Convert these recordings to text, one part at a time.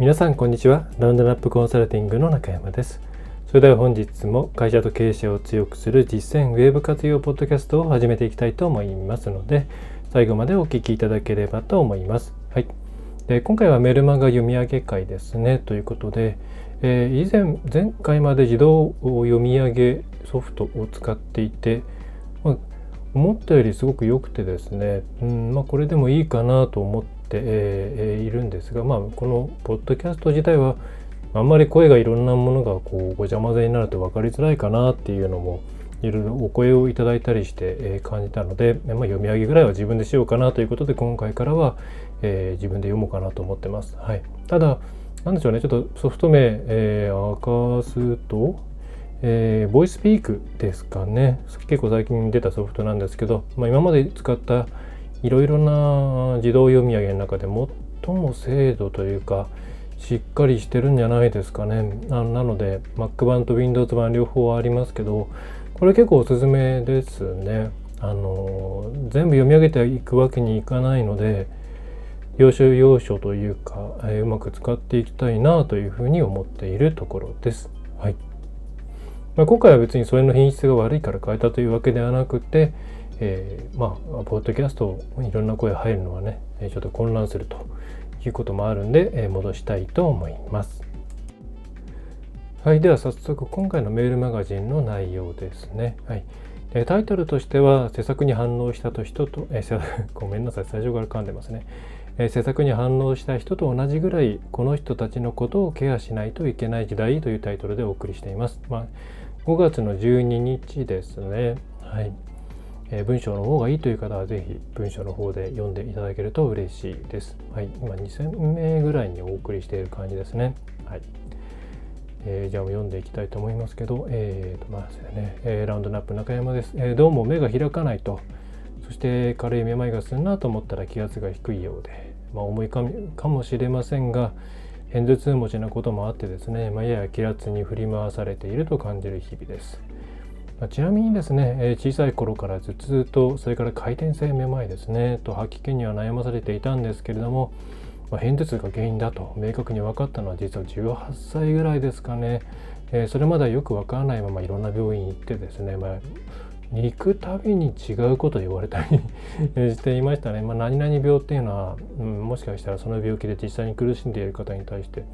皆さんこんにちは。ラウンドナップコンサルティングの中山です。それでは本日も会社と経営者を強くする実践ウェブ活用ポッドキャストを始めていきたいと思いますので最後までお聞きいただければと思います。はい。で今回はメルマガ読み上げ会ですね。ということで、えー、以前前回まで自動読み上げソフトを使っていて、まあ、思ったよりすごく良くてですね、うんまあ、これでもいいかなと思って、えー、いるんですが、まあ、このポッドキャスト自体はあんまり声がいろんなものがこうごちゃ混ぜになると分かりづらいかなっていうのもいろいろお声をいただいたりして、えー、感じたので、まあ、読み上げぐらいは自分でしようかなということで今回からは、えー、自分で読もうかなと思ってます。はい、ただなんでしょうね。ちょっとソフト名、えー、明かすとえー、ボイスピークですかね。結構最近出たソフトなんですけど、まあ、今まで使ったいろいろな自動読み上げの中で最も精度というかしっかりしてるんじゃないですかね。なので Mac 版と Windows 版両方ありますけどこれ結構おすすめですね。あの全部読み上げていくわけにいかないので要所要所というか、えー、うまく使っていきたいなというふうに思っているところです。はい。まあ、今回は別にそれの品質が悪いから変えたというわけではなくて、えー、まあポッドキャストいろんな声入るのはねちょっと混乱するということもあるんで、え、戻したいと思います。はい、では早速今回のメールマガジンの内容ですね。はい、タイトルとしては施策に反応したと人と、え、ごめんなさい最初から噛んでますね。え、施策に反応した人と同じぐらいこの人たちのことをケアしないといけない時代というタイトルでお送りしています。まあ5月の12日ですね。はい。えー、文章の方がいいという方はぜひ文章の方で読んでいただけると嬉しいです。はい。今2000名ぐらいにお送りしている感じですね。はい。えー、じゃあ読んでいきたいと思いますけど、えーと、まずね、えー、ラウンドナップ中山です、えー、どうも目が開かないと、そして軽いめまいがするなと思ったら気圧が低いようで、まあ、重いかもしれませんが、偏頭痛持ちなこともあってですね、まあ、やや気圧に振り回されていると感じる日々です。ま、ちなみにですね、え、小さい頃から頭痛とそれから回転性めまいですねと吐き気には悩まされていたんですけれども、まあ、偏頭痛が原因だと明確に分かったのは実は18歳ぐらいですかね、えー、それまではよく分からないままいろんな病院行ってですね、まあ、行くたびに違うこと言われたり していましたね。まあ、何々病っていうのは、うん、もしかしたらその病気で実際に苦しんでいる方に対して、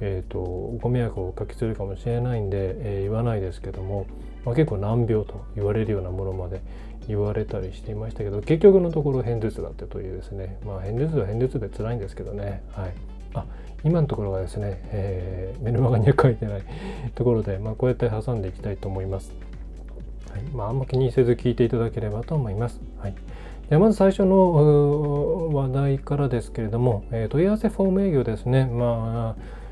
えーと、ご迷惑をおかけするかもしれないんで、えー、言わないですけども、まあ、結構難病と言われるようなものまで言われたりしていましたけど結局のところ偏頭痛だってというですねまあ偏頭痛は偏頭痛で辛いんですけどねはいあ今のところはですね、えー、メルマガには書いてないところで、まあ、こうやって挟んでいきたいと思います。はいまあ、あんま気にせず聞いていただければと思います。はい、でまず最初の話題からですけれども、えー、問い合わせフォーム営業ですね。まあ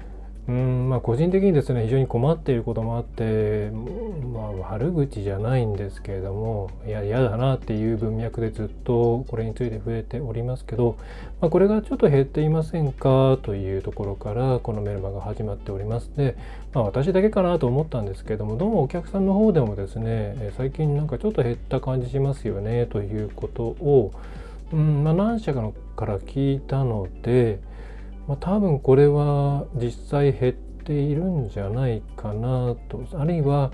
うんまあ、個人的にですね非常に困っていることもあって、まあ、悪口じゃないんですけれどもいや嫌だなっていう文脈でずっとこれについて触れておりますけど、まあ、これがちょっと減っていませんかというところからこのメルマが始まっております。で、まあ、私だけかなと思ったんですけどもどうもお客さんの方でもですね最近なんかちょっと減った感じしますよねということを、うんまあ、何社かから聞いたのでまあ、多分これは実際減っているんじゃないかなとあるいは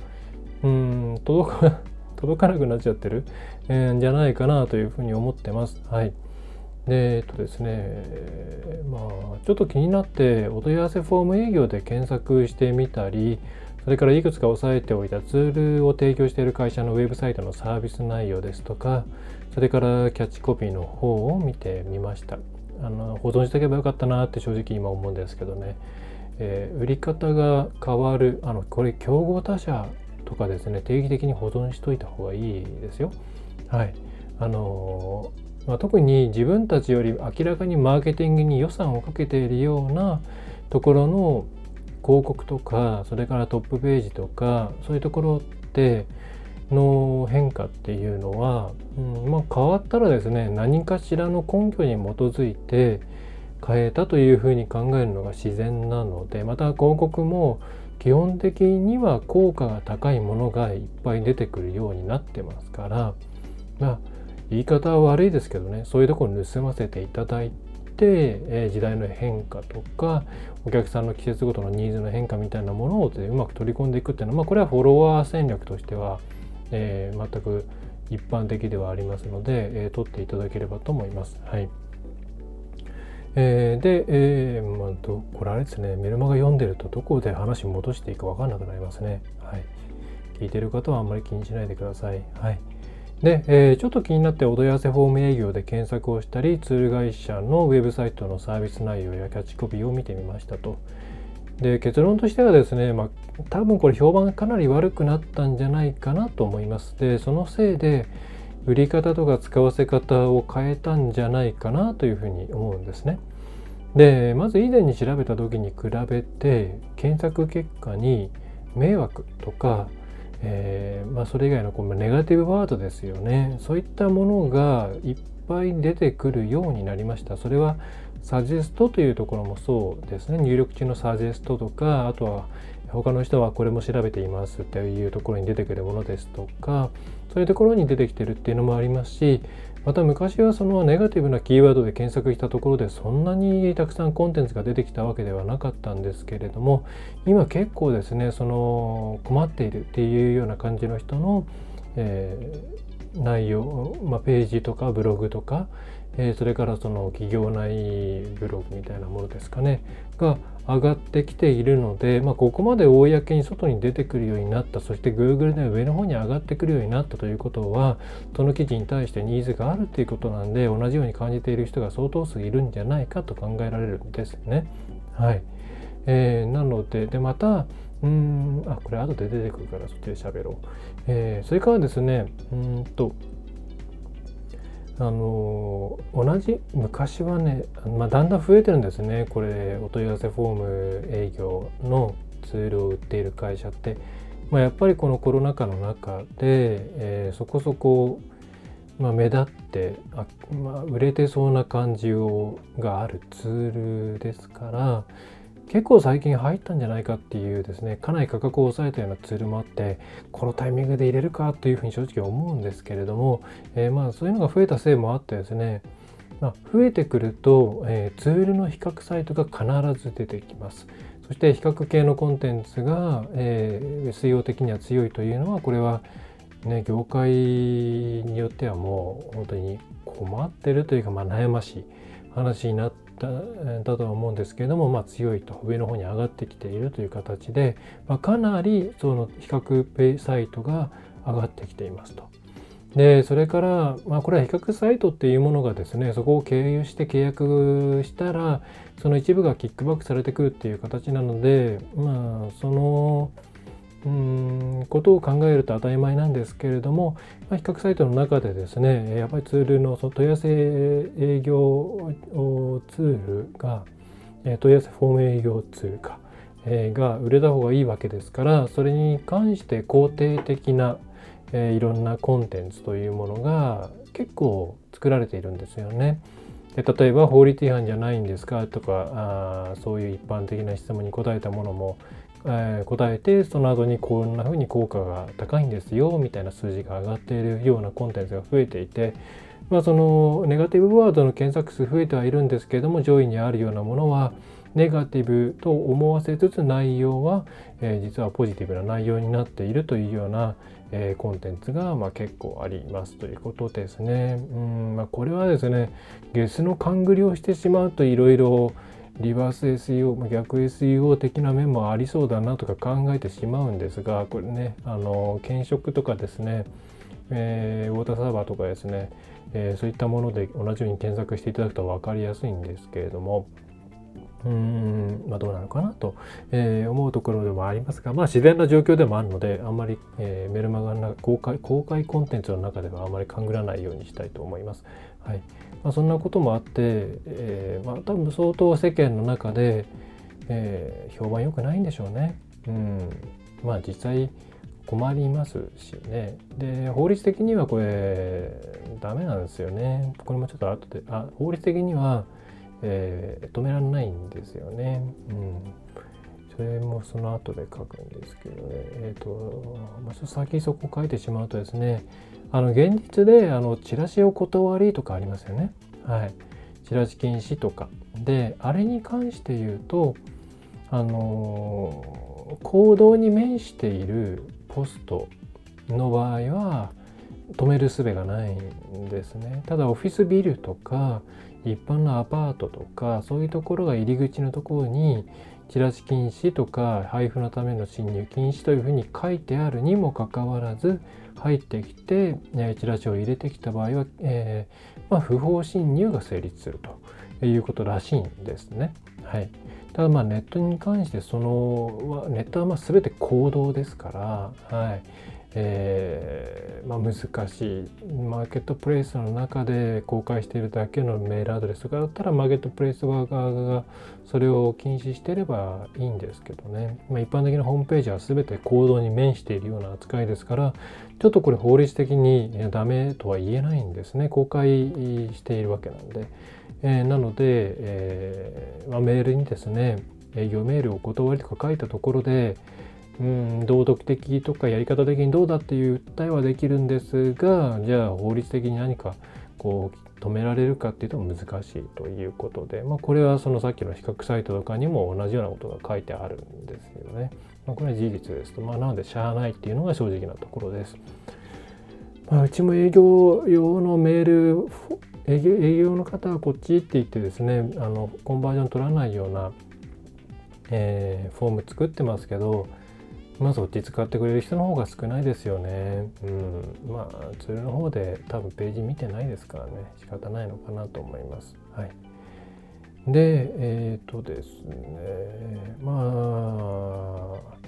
うん届か 届かなくなっちゃってる、えー、んじゃないかなというふうに思ってます。はい。でえっとですねまあちょっと気になってお問い合わせフォーム営業で検索してみたりそれからいくつか押さえておいたツールを提供している会社のウェブサイトのサービス内容ですとかそれからキャッチコピーの方を見てみました。あの保存しておけばよかったなって正直今思うんですけどね、えー、売り方が変わるあのこれ競合他社とかですね定期的に保存しといた方がいいですよ。はいあのまあ、特に自分たちより明らかにマーケティングに予算をかけているようなところの広告とかそれからトップページとかそういうところっての変化っていうのは、うんまあ、変わったらですね何かしらの根拠に基づいて変えたというふうに考えるのが自然なのでまた広告も基本的には効果が高いものがいっぱい出てくるようになってますからまあ言い方は悪いですけどねそういうところ盗ませていただいて、え時代の変化とかお客さんの季節ごとのニーズの変化みたいなものをうまく取り込んでいくっていうのは、まあ、これはフォロワー戦略としては、えー、全く一般的ではありますので、えー、取っていただければと思います。はいえー、で、えーまあ、どこれあれですねメルマガ読んでるとどこで話戻していいか分かんなくなりますね。はい、聞いてる方はあんまり気にしないでください。はいで、えー、ちょっと気になってお問い合わせフォーム営業で検索をしたりツール会社のウェブサイトのサービス内容やキャッチコピーを見てみましたと。で結論としてはですね、まあ、多分これ評判かなり悪くなったんじゃないかなと思います。でそのせいで売り方とか使わせ方を変えたんじゃないかなというふうに思うんですね。でまず以前に調べた時に比べて検索結果に迷惑とかえー、まあ、それ以外のこのネガティブワードですよねそういったものがいっぱい出てくるようになりましたそれはサジェストというところもそうですね。入力中のサジェストとかあとは他の人はこれも調べていますっていうところに出てくるものですとかそういうところに出てきてるっていうのもありますしまた昔はそのネガティブなキーワードで検索したところでそんなにたくさんコンテンツが出てきたわけではなかったんですけれども今結構ですねその困っているっていうような感じの人の、えー、内容、まあ、ページとかブログとかえ、それからその企業内ブログみたいなものですかねが上がってきているので、まあ、ここまで公に外に出てくるようになったそして Google で上の方に上がってくるようになったということはその記事に対してニーズがあるということなんで同じように感じている人が相当数いるんじゃないかと考えられるんですね。はいえー、なのででまたうんあこれ後で出てくるからそっちで喋ろう。えー、それからですねうんとあの同じ昔はね、まあ、だんだん増えてるんですね。これお問い合わせフォーム営業のツールを売っている会社って、まあ、やっぱりこのコロナ禍の中で、えー、そこそこ、まあ、目立ってあ、まあ、売れてそうな感じをがあるツールですから結構最近入ったんじゃないかっていうですねかなり価格を抑えたようなツールもあってこのタイミングで入れるかというふうに正直思うんですけれども、えー、まあそういうのが増えたせいもあってですねまあ、増えてくると、えー、ツールの比較サイトが必ず出てきます。そして比較系のコンテンツが、えー、SEO 的には強いというのはこれは、ね、業界によってはもう本当に困ってるというか、まあ、悩ましい話になってだだとは思うんですけれども、まあ、強いと上の方に上がってきているという形で、まあ、かなりその比較サイトが上がってきていますと。でそれから、まあ、これは比較サイトっていうものがですねそこを経由して契約したらその一部がキックバックされてくるっていう形なのでまあそのうんことを考えると当たり前なんですけれども、まあ、比較サイトの中でですねやっぱりツールのその問い合わせ営業ツールが問い合わせフォーム営業ツールか、え、が売れた方がいいわけですからそれに関して肯定的な、え、いろんなコンテンツというものが結構作られているんですよね。で例えば法律違反じゃないんですかとかあそういう一般的な質問に答えたものもえー、答えてその後にこんな風に効果が高いんですよみたいな数字が上がっているようなコンテンツが増えていて、まあ、そのネガティブワードの検索数増えてはいるんですけれども上位にあるようなものはネガティブと思わせつつ内容は、えー、実はポジティブな内容になっているというような、えー、コンテンツが、まあ、結構ありますということですね。うんまあ、これはですねゲスの勘繰りをしてしまうといろいろリバース SEO 逆 SEO 的な面もありそうだなとか考えてしまうんですがこれねあの検食とかですね、えー、ウォーターサーバーとかですね、えー、そういったもので同じように検索していただくと分かりやすいんですけれどもうーんまあどうなのかなと、えー、思うところでもありますがまあ自然な状況でもあるのであんまり、え、メルマガの公開公開コンテンツの中ではあまり勘ぐらないようにしたいと思います。はいまあ、そんなこともあって、えー、まあ、多分相当世間の中で、えー、評判良くないんでしょうね。うん、まあ実際困りますしね。で法律的にはこれダメなんですよね。これもちょっと後であ法律的には、えー、止められないんですよね。うんそれもその後で書くんですけどね、え、ー、と、まあ、ちょっと先そこ書いてしまうとですね、あの現実であのチラシを断りとかありますよね。はい。チラシ禁止とか。で、あれに関して言うと、あの行動に面しているポストの場合は止める術がないんですね。ただオフィスビルとか一般のアパートとかそういうところが入り口のところにチラシ禁止とか配布のための侵入禁止というふうに書いてあるにもかかわらず入ってきて、えチラシを入れてきた場合は、えー、まあ、不法侵入が成立するということらしいんですね。はい、ただまあネットに関してそのネットはま全て行動ですから、はいえーまあ、難しいマーケットプレイスの中で公開しているだけのメールアドレスとかだったらマーケットプレイス側がそれを禁止してればいいんですけどね、まあ、一般的なホームページは全て行動に面しているような扱いですからちょっとこれ法律的にダメとは言えないんですね公開しているわけなんで。えー、なので、えーまあ、メールにですね営業メールをお断りとか書いたところで、うん、道徳的とかやり方的にどうだっていう訴えはできるんですがじゃあ法律的に何かこう止められるかっていうと難しいということで、まあ、これはそのさっきの比較サイトとかにも同じようなことが書いてあるんですよね。まあ、これは事実ですと、まあ、なのでしゃあないっていうのが正直なところです。まあ、うちも営業用のメール営業営業の方はこっちって言ってですねあのコンバージョン取らないような、えー、フォーム作ってますけどまあそっち使ってくれる人の方が少ないですよね。うん。まあツールの方で多分ページ見てないですからね仕方ないのかなと思います。はい。で、えっ、ー、とですねまあ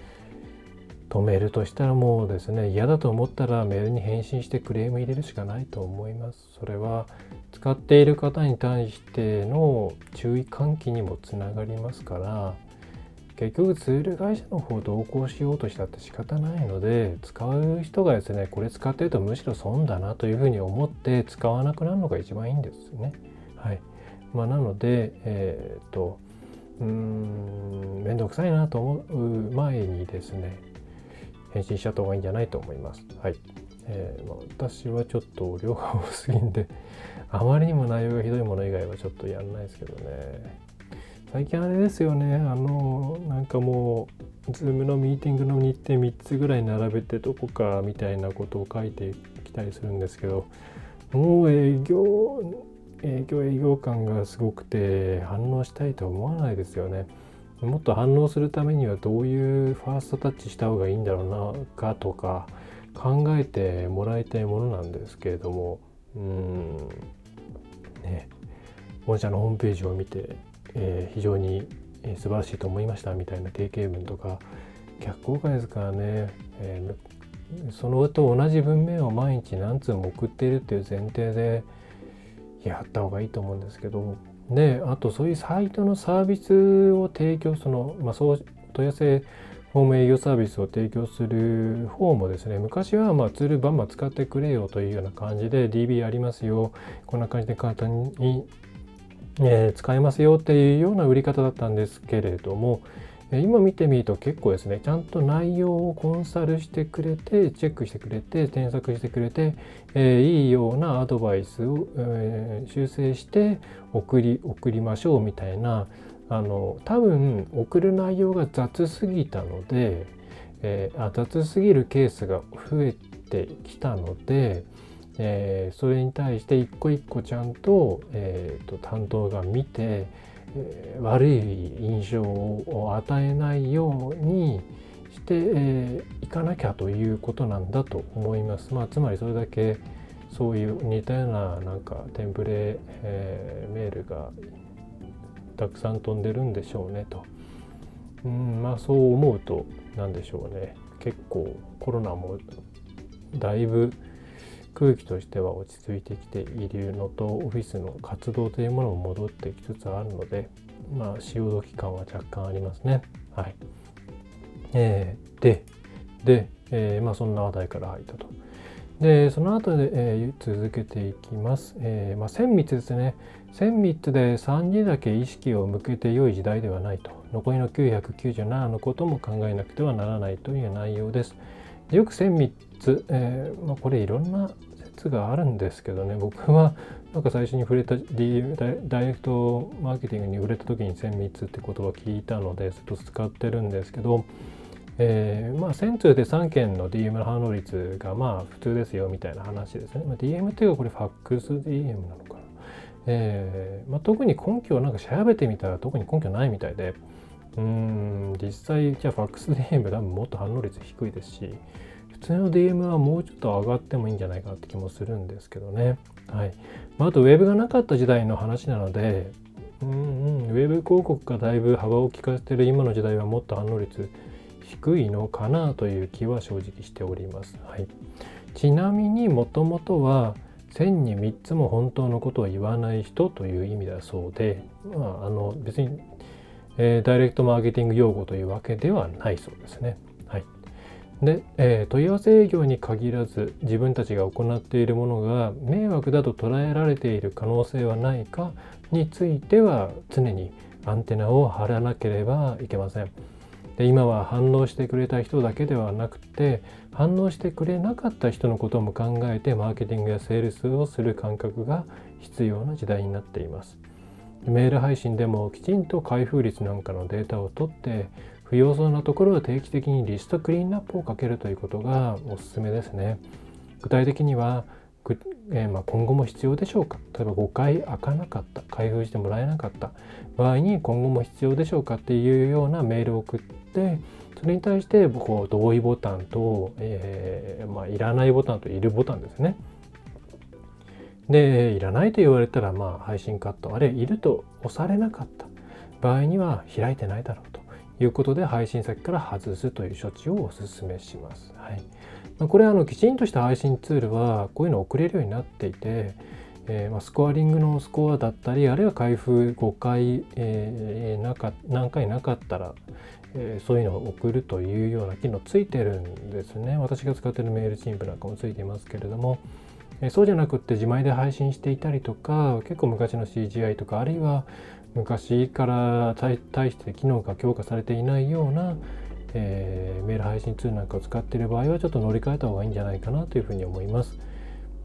止めるとしたらもうですね嫌だと思ったらメールに返信してクレーム入れるしかないと思いますそれは使っている方に対しての注意喚起にもつながりますから結局ツール会社の方同行しようとしたって仕方ないので使う人がですねこれ使ってるとむしろ損だなというふうに思って使わなくなるのが一番いいんですね。はいまあ、なのでえー、っとうーん面倒くさいなと思う前にですね返信しちゃった方がいいんじゃないと思います。はい。えー、まあ、私はちょっと量が多すぎんで、あまりにも内容がひどいもの以外はちょっとやんないですけどね。最近あれですよね、あの、なんかもう、ズームのミーティングの日程3つぐらい並べてどこかみたいなことを書いてきたりするんですけど、もう営業、営業営業感がすごくて反応したいとは思わないですよね。もっと反応するためにはどういうファーストタッチした方がいいんだろうなかとか考えてもらいたいものなんですけれども。うん。ね。御社のホームページを見て、えー、非常に素晴らしいと思いましたみたいな定型文とか逆効果ですからね、えー、そのと同じ文面を毎日何通も送っているっていう前提でやった方がいいと思うんですけど。であとそういうサイトのサービスを提供その、まあ、そう問い合わせホーム営業サービスを提供する方もですね昔はまあツールバンバン使ってくれよというような感じで DB ありますよ。こんな感じで簡単に、えー、使えますよっていうような売り方だったんですけれども今見てみると結構ですねちゃんと内容をコンサルしてくれてチェックしてくれて添削してくれて、えー、いいようなアドバイスを、えー、修正して送り送りましょうみたいなあの多分送る内容が雑すぎたので、えー、あ雑すぎるケースが増えてきたので、えー、それに対して一個一個ちゃんと,、えーと担当が見てえー、悪い印象を与えないようにして、えー、かなきゃということなんだと思います。まあ、つまりそれだけそういう似たようななんかテンプレ、えー、メールがたくさん飛んでるんでしょうねと。うんまあそう思うと何でしょうね結構コロナもだいぶ空気としては落ち着いてきているのとオフィスの活動というものも戻ってきつつあるのでまあ、潮時感は若干ありますね。はい。えー、で、で、えー、まあそんな話題から入ったと。で、その後で、えー、続けていきます。えー、まあ、千密ですね。1000密で3にだけ意識を向けて良い時代ではないと。残りの997のことも考えなくてはならないという内容です。よく1000密、えーまあ、これいろんな説があるんですけどね、僕はなんか最初に触れたダイレクトマーケティングに触れた時に1000密って言葉を聞いたのでずっと使ってるんですけど、えー、まあ1000通で3件の DM の反応率がまあ普通ですよみたいな話ですね。まあ、DM っていうかこれファックス DM なのかな。えーまあ、特に根拠をなんか調べてみたら特に根拠ないみたいでうん実際じゃあファックス DM 多分もっと反応率低いですし通の DM はもうちょっと上がってもいいんじゃないかって気もするんですけどね。はい。まあ、あとウェブがなかった時代の話なのでうんうん、ウェブ広告がだいぶ幅を利かせてる今の時代はもっと反応率低いのかなという気は正直しております。はい、ちなみにもともとは1000に3つも本当のことを言わない人という意味だそうで、まあ、あの別に、えー、ダイレクトマーケティング用語というわけではないそうですね。で、えー、問い合わせ営業に限らず自分たちが行っているものが迷惑だと捉えられている可能性はないかについては常にアンテナを張らなければいけません。で今は反応してくれた人だけではなくて反応してくれなかった人のことも考えてマーケティングやセールスをする感覚が必要な時代になっていますメール配信でもきちんと開封率なんかのデータを取って不要そうなところは定期的にリストクリーンアップをかけるということがおすすめですね。具体的にはえー、まあ、今後も必要でしょうか？例えば5回開かなかった開封してもらえなかった。場合に今後も必要でしょうか？っていうようなメールを送ってそれに対してこう同意ボタンと、えー、まあ、いらないボタンといるボタンですね。でいらないと言われたらまあ配信カットあれいると押されなかった。場合には開いてないだろう。いうことで配信先から外すという処置をお勧めします。はいまあこれあのきちんとした配信ツールはこういうのを送れるようになっていて、えー、まあ、スコアリングのスコアだったりあるいは開封5回、えー、なか何回なかったら、えー、そういうのを送るというような機能ついてるんですね私が使ってるメールチンプなんかもついていますけれども、えそうじゃなくって自前で配信していたりとか結構昔の CGI とかあるいは昔から対して機能が強化されていないようなえー、メール配信ツールなんかを使っている場合はちょっと乗り換えた方がいいんじゃないかなというふうに思います。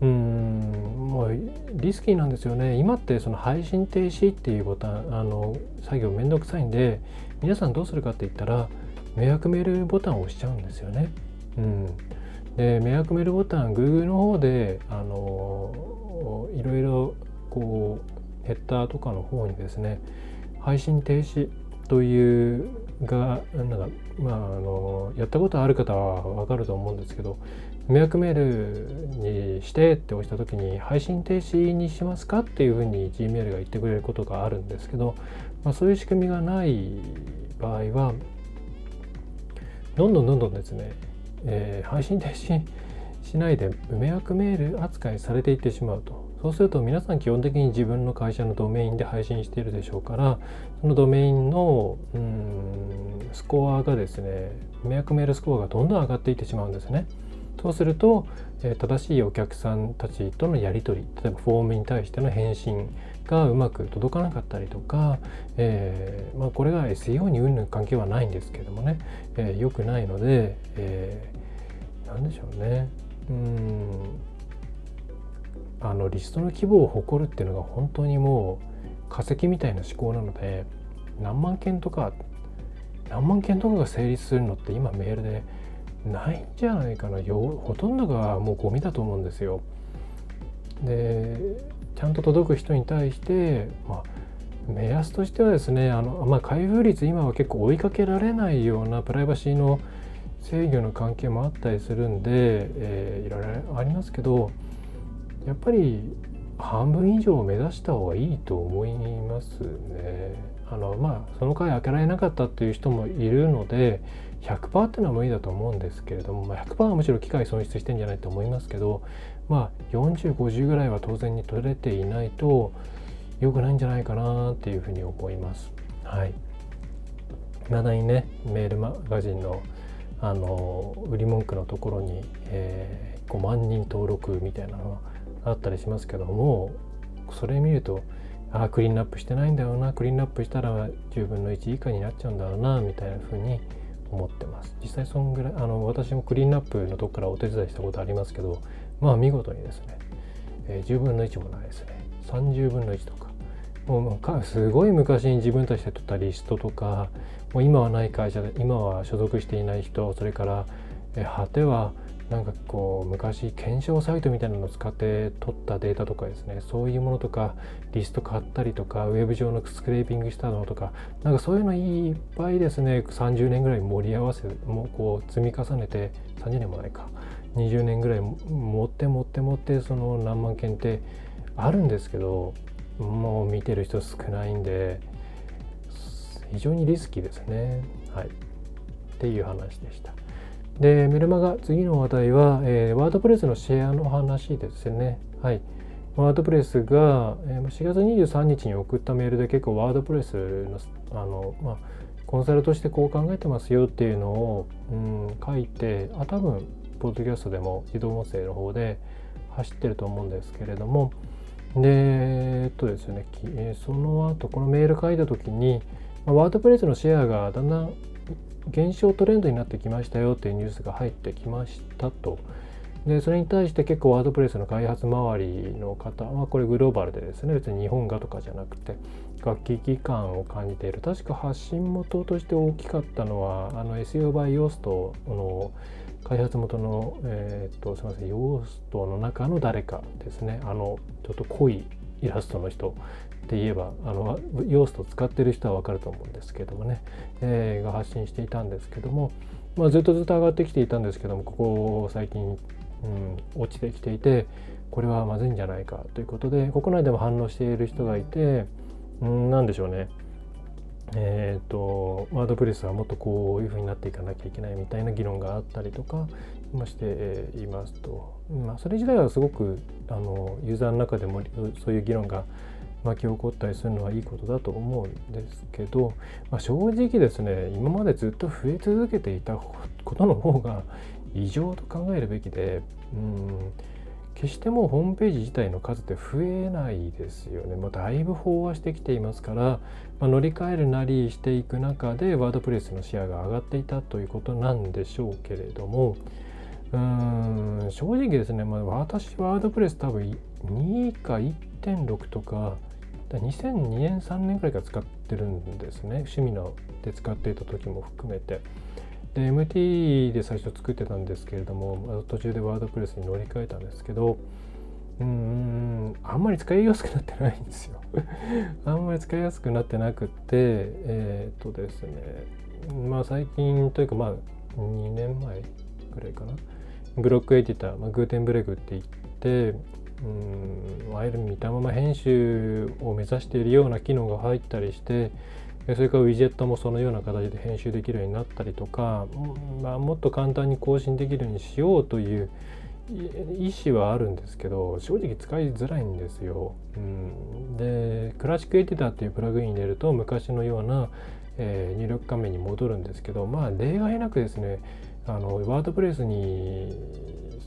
うんもうリスキーなんですよね。今ってその配信停止っていうボタンあの作業めんどくさいんで皆さんどうするかって言ったら迷惑メールボタンを押しちゃうんですよね。うん、で迷惑メールボタン Google の方であのいろいろこうヘッダーとかの方にですね配信停止というがなんかまああのやったことある方は分かると思うんですけど迷惑メールにしてって押した時に配信停止にしますかっていうふうに Gmail が言ってくれることがあるんですけど、まあ、そういう仕組みがない場合はどんどんどんどんですね、えー、配信停止しないで迷惑メール扱いされていってしまうと。そうすると皆さん基本的に自分の会社のドメインで配信しているでしょうからそのドメインのうんスコアがですね迷惑メールスコアがどんどん上がっていってしまうんですね。そうすると、え、正しいお客さんたちとのやり取り例えばフォームに対しての返信がうまく届かなかったりとか、えー、まあ、これが SEO にうんぬ関係はないんですけどもね、えー、くないので、えー、何でしょうねうんあのリストの規模を誇るっていうのが本当にもう化石みたいな思考なので何万件とか何万件とかが成立するのって今メールでないんじゃないかなよほとんどがもうゴミだと思うんですよ。でちゃんと届く人に対してまあ目安としてはですねあの、まあ、開封率今は結構追いかけられないようなプライバシーの制御の関係もあったりするんで、えー、いろいろありますけどやっぱり半分以上目指した方がいいと思いますね。あのまあその回開けられなかったっていう人もいるので100%っていうのは無理だと思うんですけれども、まあ、100%はむしろ機械損失してんじゃないと思いますけどまあ4050ぐらいは当然に取れていないと良くないんじゃないかなっていうふうに思います。はいまだにねメールマガジンのあの売り文句のところに、えー、5万人登録みたいなのがあったりしますけどもそれ見るとああクリーンアップしてないんだよなクリーンアップしたら10分の1以下になっちゃうんだろうなみたいな風に思ってます。実際そんぐらいあの私もクリーンアップのとこからお手伝いしたことありますけどまあ見事にですね、えー、10分の1もないですね。30分の1とか。もうすごい昔に自分たちで取ったリストとかもう今はない会社で今は所属していない人それから、え果てはなんかこう昔検証サイトみたいなのを使って取ったデータとかですねそういうものとかリスト買ったりとかウェブ上のスクレーピングしたのとかなんかそういうのいっぱいですね30年ぐらい盛り合わせもこう積み重ねて30年もないか20年ぐらい持って持って持ってその何万件ってあるんですけどもう見てる人少ないんで非常にリスキーですね。はい。っていう話でした。でメルマガ次の話題は、えー、ワードプレスのシェアの話ですね。はい。ワードプレスが、えー、4月23日に送ったメールで結構ワードプレスのあの、まあ、コンサルとしてこう考えてますよっていうのを、うん、書いてあ多分ポッドキャストでも自動音声の方で走ってると思うんですけれども。でえっとですねその後このメール書いた時にワードプレスのシェアがだんだん減少トレンドになってきましたよっていうニュースが入ってきましたと。でそれに対して結構ワードプレスの開発周りの方はこれグローバルでですね別に日本がとかじゃなくて楽器機感を感じている確か発信元として大きかったのはあの SEO by ヨーストの開発元の、えー、っとすみませんヨーストの中の誰かですねあのちょっと濃いイラストの人って言えばあのヨースト使ってる人は分かると思うんですけどもね、えー、が発信していたんですけども、まあ、ずっとずっと上がってきていたんですけどもここ最近、うん、落ちてきていてこれはまずいんじゃないかということで国内でも反応している人がいて、うん、何でしょうね。えーと、ワードプレスはもっとこういうふうになっていかなきゃいけないみたいな議論があったりとかましていますと、まあ、それ自体はすごくあのユーザーの中でもそういう議論が巻き起こったりするのはいいことだと思うんですけど、まあ、正直ですね今までずっと増え続けていたことの方が異常と考えるべきでうん決してもうホームページ自体の数って増えないですよね。もうだいぶ飽和してきていますから、まあ、乗り換えるなりしていく中でワードプレスのシェアが上がっていたということなんでしょうけれどもうーん正直ですね、まあ、私ワードプレス多分2か1.6とか2002年3年くらいから使ってるんですね。趣味ので使っていた時も含めて。で MT で最初作ってたんですけれども途中でワードプレスに乗り換えたんですけどうんあんまり使いやすくなってないんですよ。あんまり使いやすくなってなくてえー、っとですねまあ最近というかまあ2年前くらいかな。ブロックエディター、まあ、グーテンブレグって言ってうんいわゆる見たまま編集を目指しているような機能が入ったりしてそれからウィジェットもそのような形で編集できるようになったりとか、まあ、もっと簡単に更新できるようにしようという意思はあるんですけど正直使いづらいんですよ。うん、でクラシックエディターっていうプラグイン入れると昔のような、えー、入力画面に戻るんですけどまあ例外なくですねあのワードプレスに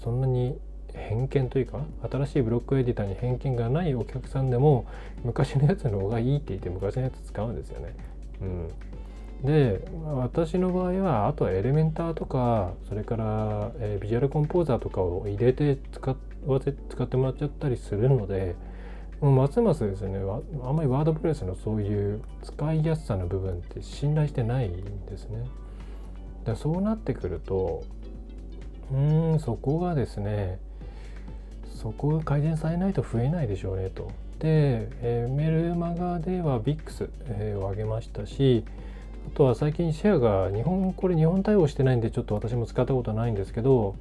そんなに偏見というか新しいブロックエディターに偏見がないお客さんでも昔のやつの方がいいって言って昔のやつ使うんですよね。うん、で私の場合はあとはエレメンターとかそれから、えー、ビジュアルコンポーザーとかを入れて使使ってもらっちゃったりするのでもうますますですねあんまりワードプレスのそういう使いやすさの部分って信頼してないんですね。だそうなってくるとうーんそこがですねそこが改善されないと増えないでしょうねと。で、えー、メルマガでは VIX、えー、を上げましたしあとは最近シェアが日本これ日本対応してないんでちょっと私も使ったことないんですけど、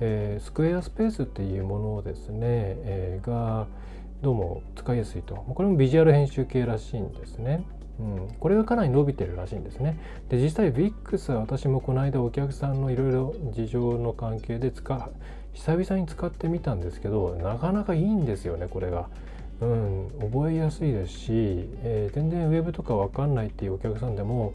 えー、スクエアスペースっていうものをですね、えー、がどうも使いやすいとこれもビジュアル編集系らしいんですね。うん、これがかなり伸びてるらしいんですね。で実際 VIX は私もこの間お客さんのいろいろ事情の関係で使久々に使ってみたんですけどなかなかいいんですよねこれが。うん、覚えやすいですし、えー、全然ウェブとかわかんないっていうお客さんでも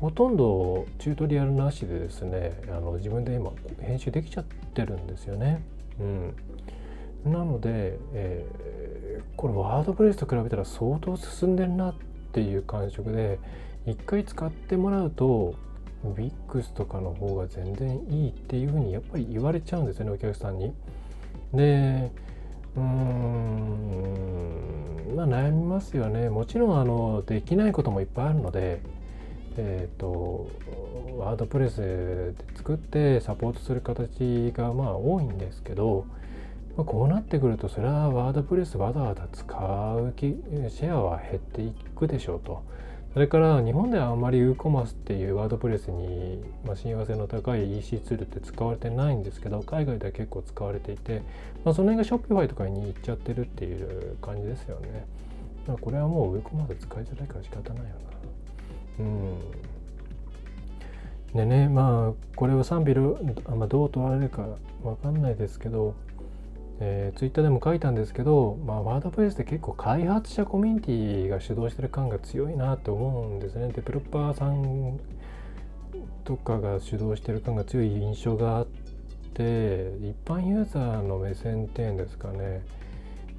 ほとんどチュートリアルなしでですねあの自分で今編集できちゃってるんですよね。うん、なので、えー、これワードプレスと比べたら相当進んでるなっていう感触で一回使ってもらうと WIX とかの方が全然いいっていうふうにやっぱり言われちゃうんですよねお客さんに。でうーんまあ悩みますよねもちろんあのできないこともいっぱいあるのでえっ、ー、とワードプレスで作ってサポートする形がまあ多いんですけど、まあ、こうなってくるとそれはワードプレスわざわざ使うシェアは減っていくでしょうと。それから日本ではあまり WooCommerce っていうワードプレスに、ま、親和性の高い EC ツールって使われてないんですけど海外では結構使われていて、まあ、その辺が Shopify とかに行っちゃってるっていう感じですよね。ま、これはもう WooCommerce 使いづらいから仕方ないよな。うん。でねまあこれは賛否ど,、まあ、どう取られるかわかんないですけどえー、ツイッターでも書いたんですけど、まあ、ワードプレスって結構開発者コミュニティが主導してる感が強いなって思うんですね。デベロッパーさんとかが主導してる感が強い印象があって一般ユーザーの目線っていうんですかね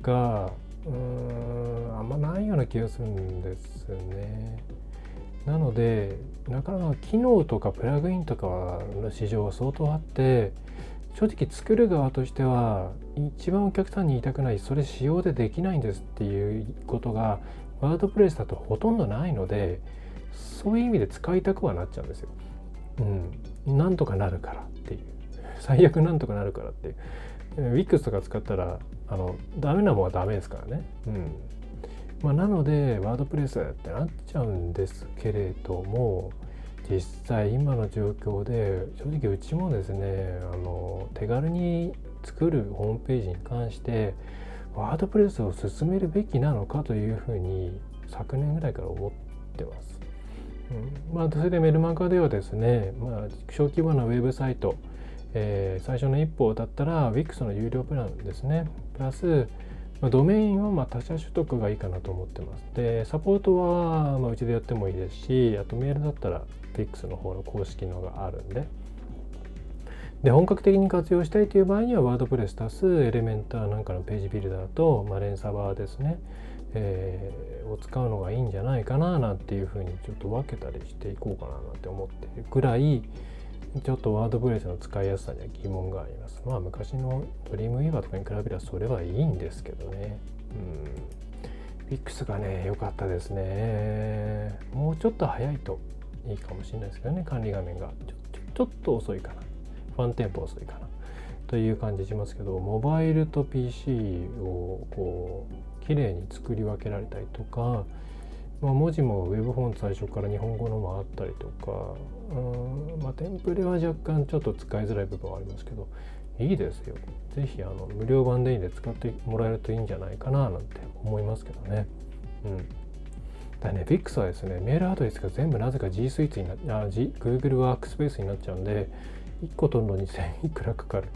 がうーんあんまないような気がするんですね。なのでなかなか機能とかプラグインとかの市場は相当あって正直作る側としては一番お客さんに言いたくないそれ仕様でできないんですっていうことがワードプレスだとほとんどないのでそういう意味で使いたくはなっちゃうんですよ。うん、なんとかなるからっていう最悪なんとかなるからっていう WIX とか使ったらあのダメなものはダメですからね。うんまあ、なのでワードプレスってなっちゃうんですけれども実際今の状況で正直うちもですねあの手軽に作るホームページに関してワードプレスを進めるべきなのかというふうに昨年ぐらいから思ってます。うん、まあ、それでメルマガではですね、まあ、小規模なウェブサイト、えー、最初の一歩だったら Wix の有料プランですね。プラス、まあ、ドメインはま他社取得がいいかなと思ってます。で、サポートはまうちでやってもいいですし、あとメールだったら Wix の方の公式のがあるんで。で、本格的に活用したいという場合には、ワードプレス足すエレメンターなんかのページビルダーと、まあ、連鎖バーですね、えー、を使うのがいいんじゃないかななんていうふうにちょっと分けたりしていこうかななんて思ってるぐらい、ちょっとワードプレスの使いやすさには疑問があります。まあ昔のドリームウィーバーとかに比べればそれはいいんですけどね。うん。Wix がね、良かったですね。もうちょっと早いといいかもしれないですけどね管理画面がちょちょっと遅いかなファンテンポ遅いかなという感じしますけどモバイルと PC をこう綺麗に作り分けられたりとか、まあ、文字も Web フォン最初から日本語のもあったりとかうん、まあ、テンプレは若干ちょっと使いづらい部分はありますけどいいですよ。ぜひあの無料版でいいんで使ってもらえるといいんじゃないかななんて思いますけどね。うん。だね、VIX はですね、メールアドレスが全部なぜか G Suite になあ、G、Google ワークスペースになっちゃうんで、1個取るのに1000いくらかかる。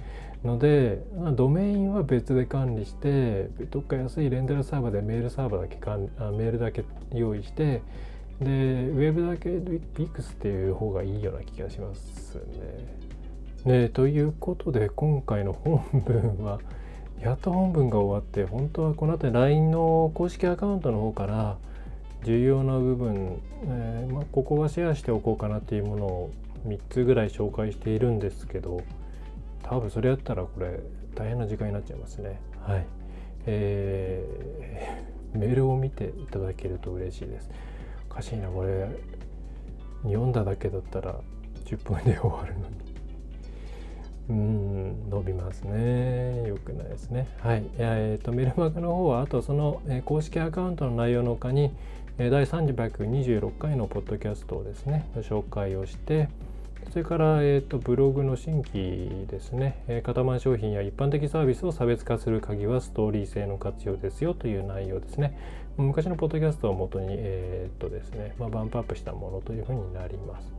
ので、ドメインは別で管理して、どっか安いレンタルサーバーでメールサーバーだけ管あメールだけ用意して、で、ウェブだけ VIX っていう方がいいような気がしますね。ねということで、今回の本文は、やっと本文が終わって、本当はこの後 LINE の公式アカウントの方から、重要な部分、えー、まあ、ここはシェアしておこうかなっていうものを3つぐらい紹介しているんですけど多分それやったらこれ大変な時間になっちゃいますねはいえー、メールを見ていただけると嬉しいですおかしいなこれ読んだだけだったら10分で終わるのにうん伸びますね。よくないですね。はい。えっ、ー、と、メルマガの方は、あとその、えー、公式アカウントの内容の他に、第326回のポッドキャストをですね、紹介をして、それから、えーと、ブログの新規ですね、えー、型番商品や一般的サービスを差別化する鍵はストーリー性の活用ですよという内容ですね。昔のポッドキャストをもとに、えー、っとですね、まあ、バンプアップしたものというふうになります。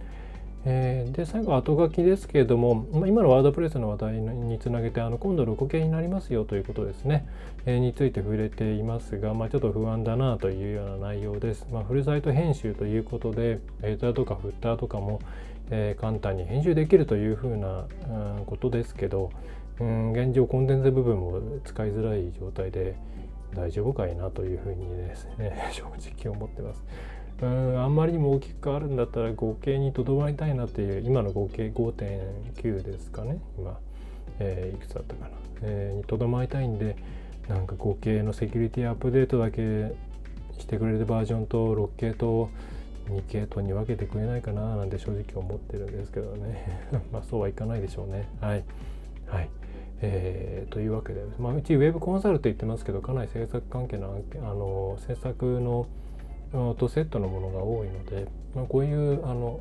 えー、で最後後書きですけれども、まあ、今のワードプレスの話題につなげてあの今度ロコ系になりますよということですね、えー、について触れていますが、まあ、ちょっと不安だなというような内容です、まあ、フルサイト編集ということでヘッダーとかフッターとかも、えー、簡単に編集できるというふうな、うん、ことですけど、うん、現状コンテンツ部分も使いづらい状態で大丈夫かいなというふうにですね 正直思ってます。うんあんまりにも大きく変わるんだったら合計にとどまりたいなっていう今の合計5.9ですかね。今、えー、いくつだったかな、えー、にとどまりたいんでなんか合計のセキュリティアップデートだけしてくれるバージョンと6系と2系統に分けてくれないかななんて正直思ってるんですけどね。まあそうはいかないでしょうね。はい。はい。えー、というわけで、まあ、うちウェブコンサルと言ってますけどかなり制作関係のあの制作のとセットのものが多いので、まあ、こういうあの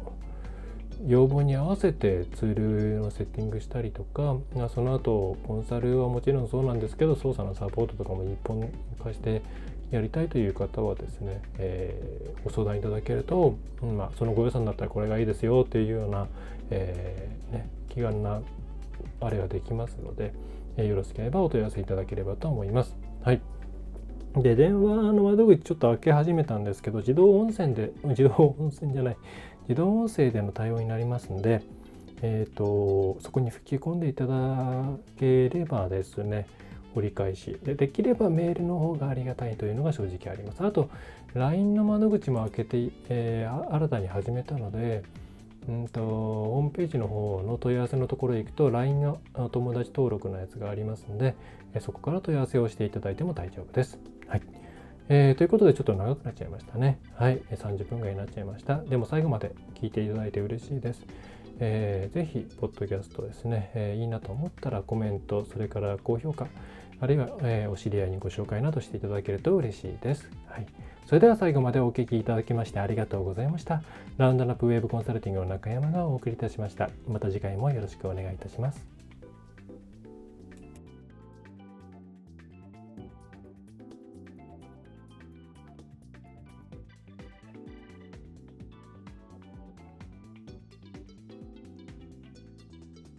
要望に合わせてツールのセッティングしたりとかその後コンサルはもちろんそうなんですけど操作のサポートとかも一本化してやりたいという方はですね、え、ご相談いただけると、まあ、そのご予算だったらこれがいいですよっていうような、えね、気軽なあれができますので、え、よろしければお問い合わせいただければと思います。はいで、電話の窓口ちょっと開け始めたんですけど、自動音声で、自動音声じゃない、自動音声での対応になりますので、えっ、ー、と、そこに吹き込んでいただければですね、折り返しで。できればメールの方がありがたいというのが正直あります。あと、LINE の窓口も開けて、えー、新たに始めたので、うんと、ホームページの方の問い合わせのところへ行くと LINE の友達登録のやつがありますのでそこから問い合わせをしていただいても大丈夫です。はい。えー、ということでちょっと長くなっちゃいましたね。はい。30分ぐらいになっちゃいました。でも最後まで聞いていただいて嬉しいです。えー、ぜひ、ポッドキャストですね、えー、いいなと思ったらコメント、それから高評価、あるいは、えー、お知り合いにご紹介などしていただけると嬉しいです。はい。それでは最後までお聴きいただきましてありがとうございました。ラウンドナップウェブコンサルティングの中山がお送りいたしました。また次回もよろしくお願いいたします。